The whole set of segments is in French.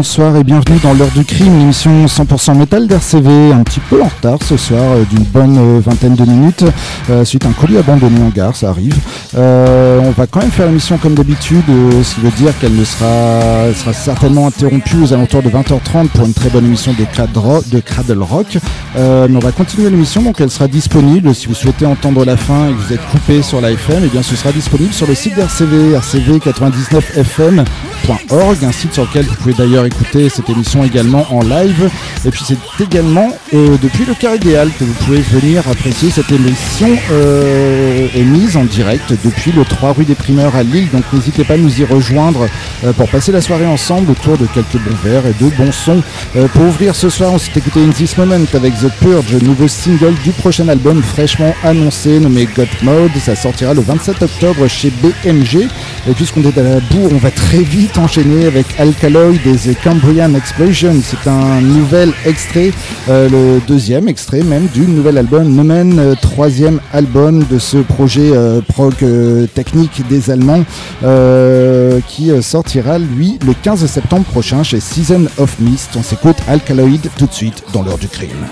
bonsoir et bienvenue dans l'heure du crime, l'émission 100% métal d'RCV, un petit peu en retard ce soir, euh, d'une bonne euh, vingtaine de minutes, euh, suite à un colis abandonné en gare, ça arrive. On va quand même faire l'émission comme d'habitude, ce qui veut dire qu'elle ne sera, sera certainement interrompue aux alentours de 20h30 pour une très bonne émission de, de Cradle Rock. mais on va continuer l'émission, donc elle sera disponible si vous souhaitez entendre la fin et que vous êtes coupé sur la FM, eh bien ce sera disponible sur le site d'RCV, rcv99fm.org, un site sur lequel vous pouvez d'ailleurs écouter cette émission également en live. Et puis c'est également euh, depuis le Carré idéal que vous pouvez venir apprécier cette émission euh, émise en direct depuis le 3 rue des Primeurs à Lille. Donc n'hésitez pas à nous y rejoindre euh, pour passer la soirée ensemble autour de quelques bons verres et de bons sons. pour ouvrir ce soir, on s'est écouté In This Moment avec The Purge, nouveau single du prochain album fraîchement annoncé nommé God Mode. Ça sortira le 27 octobre chez BMG. Et puisqu'on est à la bourre, on va très vite enchaîner avec Alkaloid des c'est Cambrian Explosion. C'est un nouvel extrait, le deuxième extrait même du nouvel album Nomen, troisième album de ce projet prog technique des Allemands qui sortira lui le 15 septembre prochain chez Season of Mist. On s'écoute Alkaloid tout de suite dans l'heure du crime.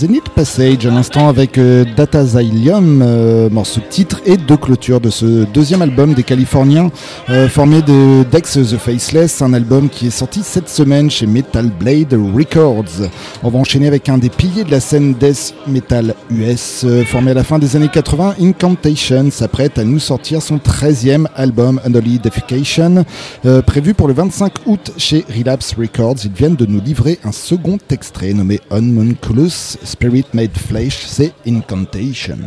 Zenith Passage à l'instant avec euh, Data Xylium, euh, morceau titre et de clôture de ce deuxième album des Californiens euh, formé de Dex The Faceless, un album qui est sorti cette semaine chez Metal Blade Records. On va enchaîner avec un des piliers de la scène death metal US, formé à la fin des années 80, Incantation s'apprête à nous sortir son 13e album Unholy Defecation, prévu pour le 25 août chez Relapse Records. Ils viennent de nous livrer un second extrait nommé Unmunculus Spirit Made Flesh, c'est Incantation.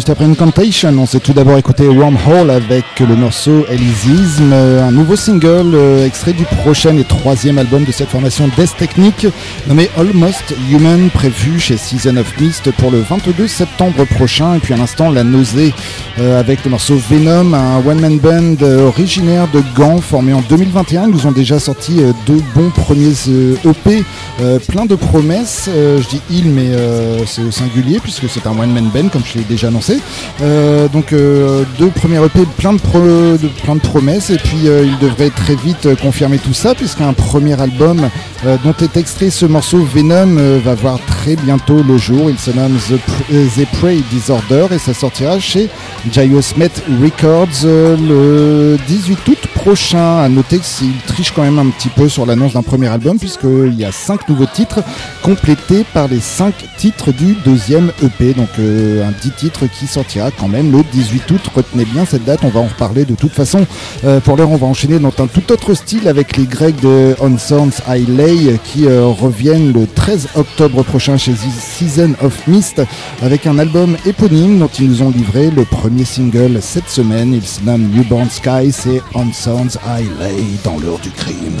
Juste après Incantation, on s'est tout d'abord écouté Wormhole avec le morceau Elysium, un nouveau single euh, extrait du prochain et troisième album de cette formation Death Technique nommé Almost Human, prévu chez Season of Mist pour le 22 septembre prochain. Et puis à l'instant, La Nausée euh, avec le morceau Venom, un one-man band euh, originaire de Gand formé en 2021. Ils nous ont déjà sorti deux bons premiers EP, e plein de promesses. je dis il, mais c'est au singulier puisque c'est un one-man band comme je l'ai déjà annoncé. Euh, donc euh, deux premiers EP, plein de, promesses, et puis euh, il devrait très vite confirmer tout ça, puisqu'un premier album dont est extrait ce morceau Venom va voir très bientôt le jour. Il se nomme The, Prey Disorder et ça sortira chez Giosmet Records le 18 août prochain. À noter qu'il triche quand même un petit peu sur l'annonce d'un premier album, puisqu'il y a cinq nouveaux titres complétés par les cinq titres du deuxième EP. Donc un 10 titres sortira quand même le 18 août. Retenez bien cette date, on va en reparler de toute façon. Euh, pour l'heure, on va enchaîner dans un tout autre style avec les Grecs de On Sounds High Lay qui euh, reviennent le 13 octobre prochain chez Season of Mist avec un album éponyme dont ils nous ont livré le premier single cette semaine. Il se nomme Newborn Sky, c'est On Sounds High Lay dans l'heure du crime.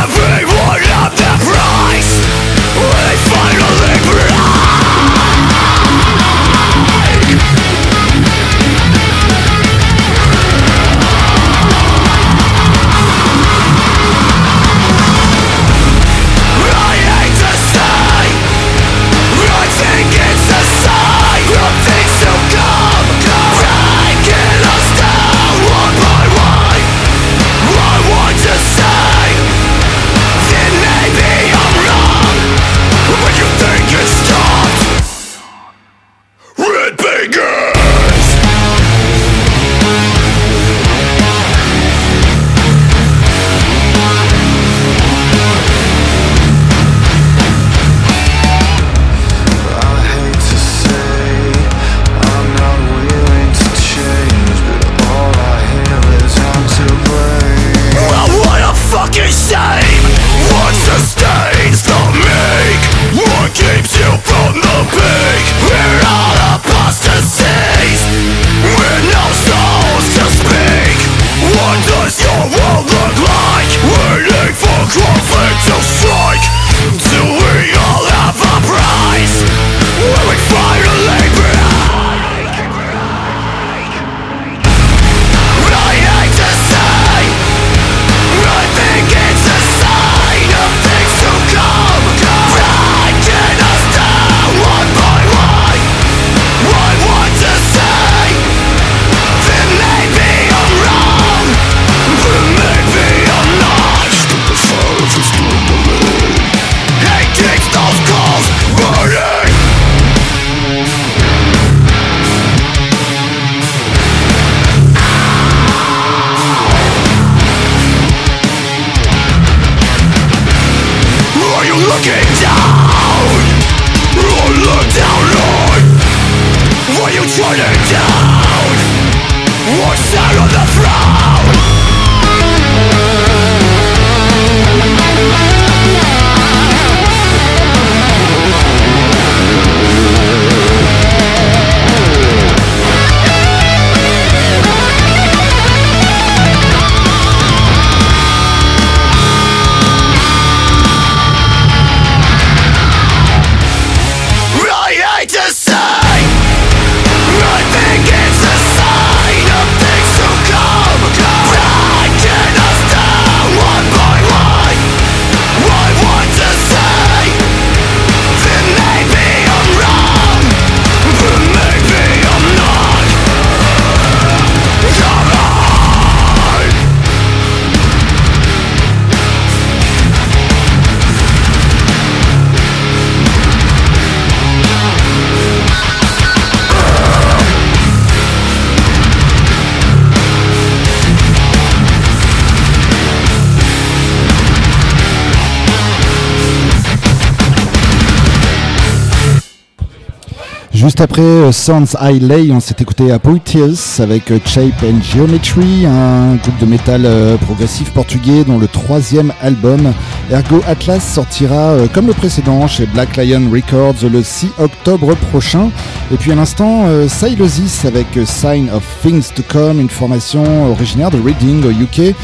Après euh, Sounds High Lay, on s'est écouté Apoetius avec euh, Shape and Geometry, un groupe de métal euh, progressif portugais dont le troisième album Ergo Atlas sortira comme le précédent chez Black Lion Records le 6 octobre prochain. Et puis à l'instant, Silosis avec Sign of Things to Come, une formation originaire de Reading au UK,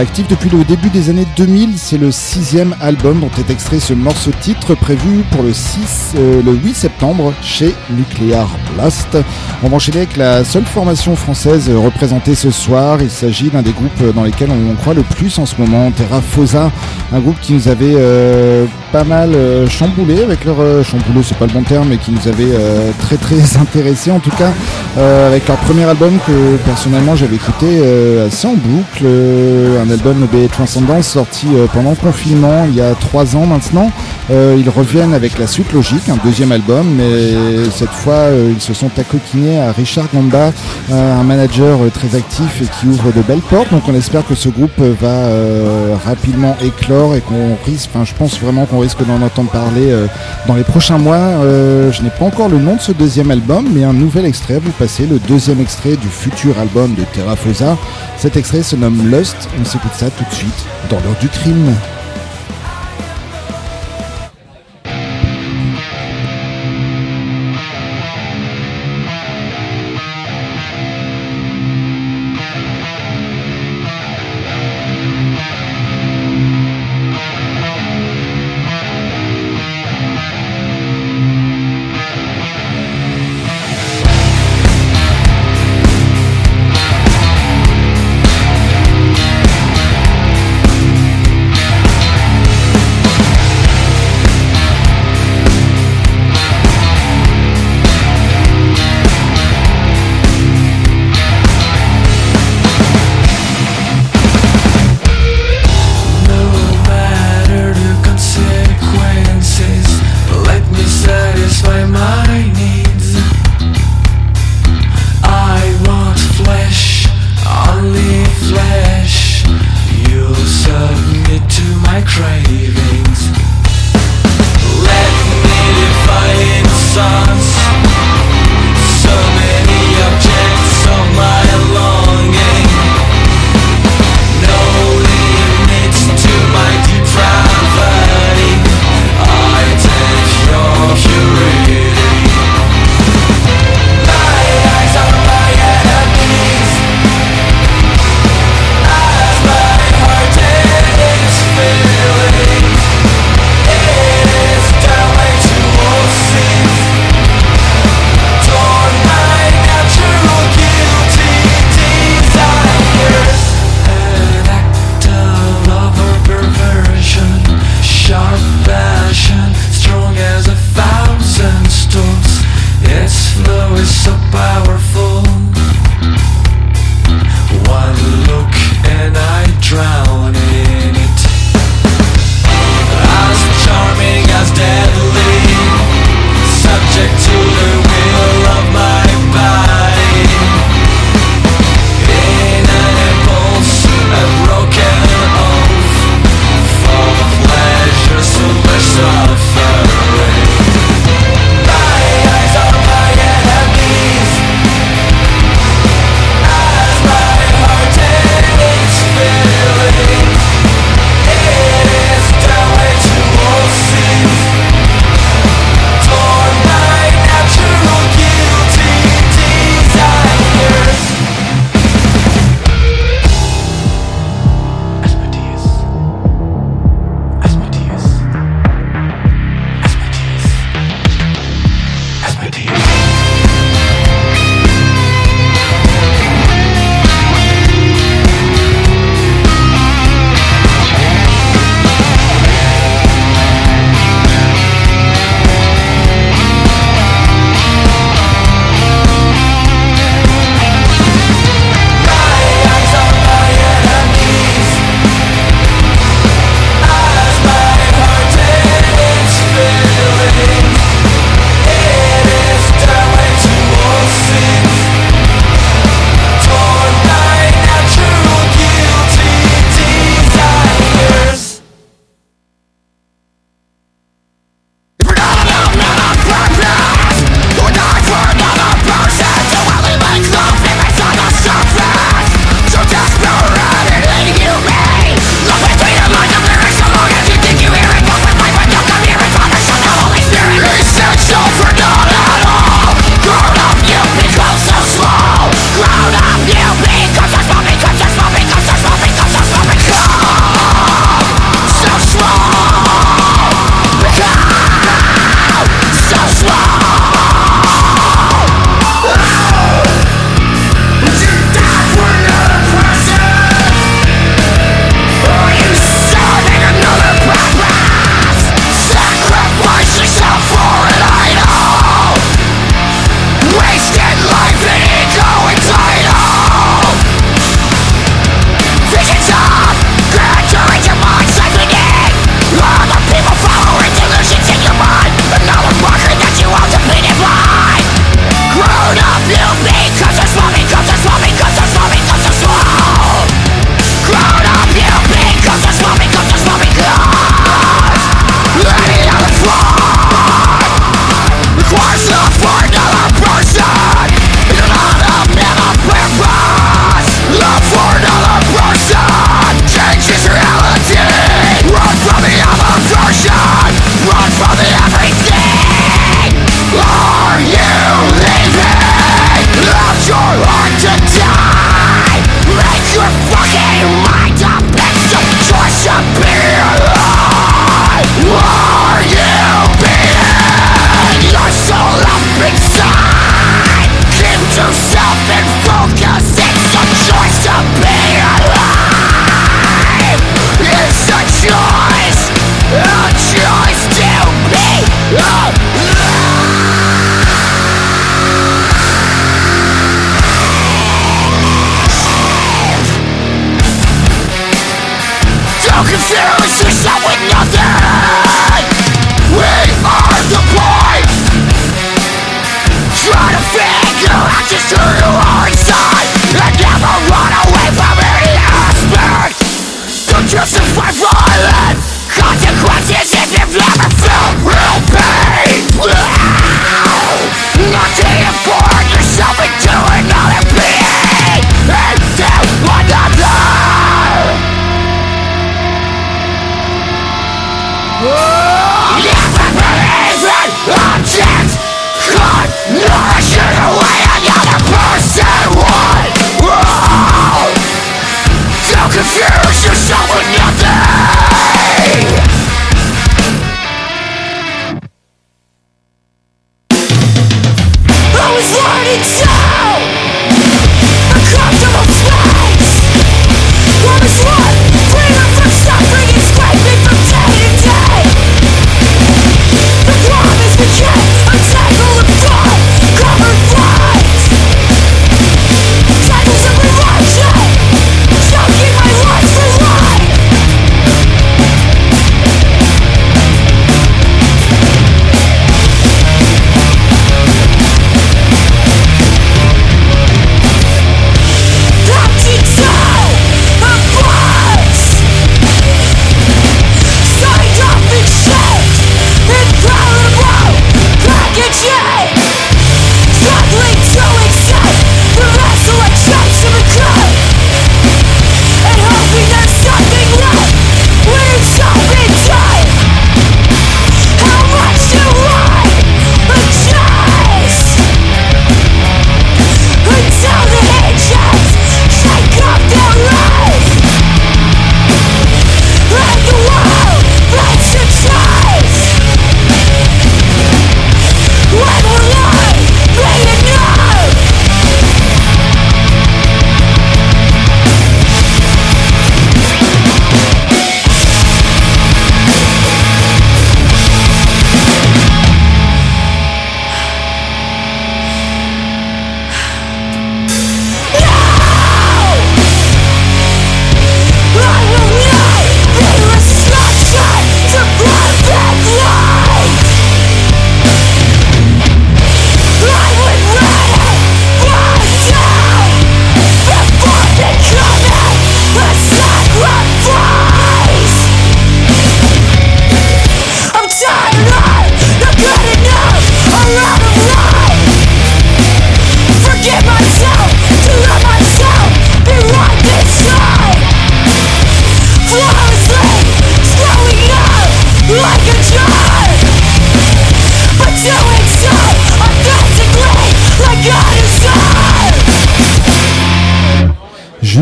active depuis le début des années 2000. C'est le sixième album dont est extrait ce morceau titre prévu pour le 6, le 8 septembre chez Nuclear Blast. On va enchaîner avec la seule formation française représentée ce soir. Il s'agit d'un des groupes dans lesquels on croit le plus en ce moment, Terra Fosa, un groupe qui nous avait euh, pas mal euh, chamboulé avec leur euh, c'est pas le bon terme, mais qui nous avait très très intéressé en tout cas avec leur premier album que personnellement j'avais écouté assez en boucle, un album B Transcendence sorti pendant le confinement il y a trois ans maintenant. ils reviennent avec la suite logique, un deuxième album, mais cette fois, euh, ils se sont accoquinés à Richard Gamba, euh, un manager euh, très actif et qui ouvre de belles portes. Donc on espère que ce groupe va rapidement éclore et qu'on je pense vraiment qu'on risque d'en entendre parler dans les prochains mois. je n'ai pas encore le nom de ce deuxième album, mais un nouvel extrait. Vous passez le deuxième extrait du futur album de Terra Fosa. Cet extrait se nomme Lust. On s'écoute ça tout de suite dans l'heure du crime.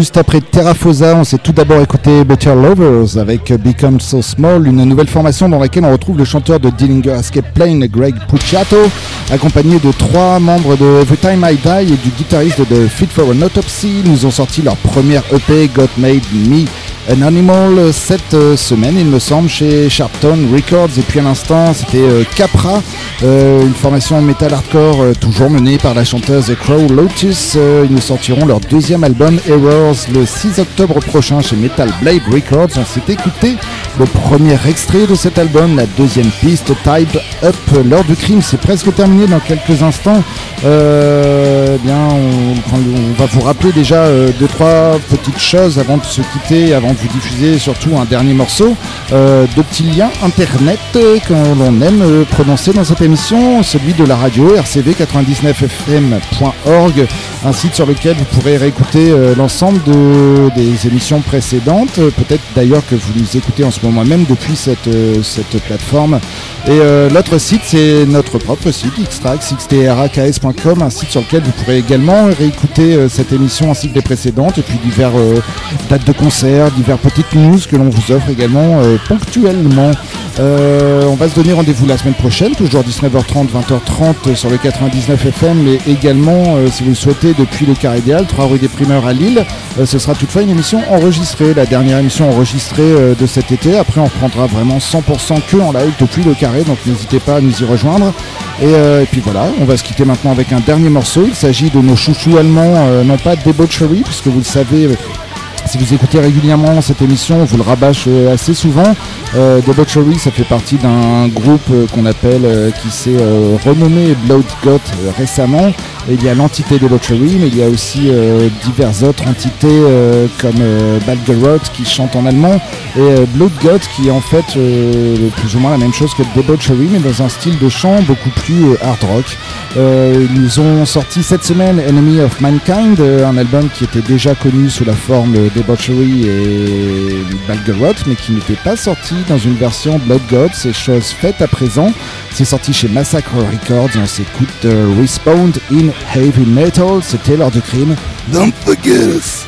Juste après Terrafosa, on s'est tout d'abord écouté Better Lovers avec Become So Small, une nouvelle formation dans laquelle on retrouve le chanteur de Dillinger Escape Plane, Greg Pucciato, accompagné de trois membres de Every Time I Die et du guitariste de Fit for an Autopsy. Ils nous ont sorti leur première EP, Got Made Me un Animal cette euh, semaine, il me semble, chez Sharpton Records. Et puis à l'instant, c'était euh, Capra, euh, une formation metal hardcore toujours menée par la chanteuse Crow Lotus. ils nous sortiront leur deuxième album Errors le 6 octobre prochain chez Metal Blade Records. On s'est écouté le premier extrait de cet album, la deuxième piste, Type Up. L'heure du crime, c'est presque terminé dans quelques instants. Eh bien, on, va vous rappeler déjà deux, trois petites choses avant de se quitter, avant vous diffuser surtout un dernier morceau euh, de petits liens internet euh, que l'on aime euh, prononcer dans cette émission, celui de la radio rcv99fm.org, un site sur lequel vous pourrez réécouter l'ensemble des émissions précédentes, peut-être d'ailleurs que vous nous écoutez en ce moment même depuis cette, cette plateforme. Et l'autre site, c'est notre propre site, xtrax, xtraks.com, un site sur lequel vous pourrez également réécouter cette émission ainsi que les précédentes, et puis divers dates de concerts, divers petites news que l'on vous offre également euh, ponctuellement. Euh, on va se donner rendez-vous la semaine prochaine, toujours 19h30, 20h30 sur le 99 FM, mais également, euh, si vous le souhaitez, depuis le Carré Idéal, 3 rue des Primeurs à Lille. ce sera toutefois une émission enregistrée, la dernière émission enregistrée de cet été. Après, on reprendra vraiment 100% que en live depuis le Carré, donc n'hésitez pas à nous y rejoindre. Et, puis voilà, on va se quitter maintenant avec un dernier morceau. Il s'agit de nos chouchous allemands, non pas Debauchery, puisque vous le savez, si vous écoutez régulièrement cette émission, on vous le rabâche euh, assez souvent. Euh, Debauchery, ça fait partie d'un groupe euh, qu'on appelle, euh, qui s'est renommé Blood Goth récemment. Il y a l'entité Debauchery, mais il y a aussi diverses autres entités comme Balgeroth qui chante en allemand et Blood Goth qui est en fait plus ou moins la même chose que Debauchery, mais dans un style de chant beaucoup plus hard rock. ils ont sorti cette semaine Enemy of Mankind, un album qui était déjà connu sous la forme Debauchery et Balgeroth, mais qui n'était pas sorti dans une version Blood God, c'est chose faite à présent. C'est sorti chez Massacre Records et on s'écoute Respawned in Heavy Metal, c'était l'heure du crime. Don't forget us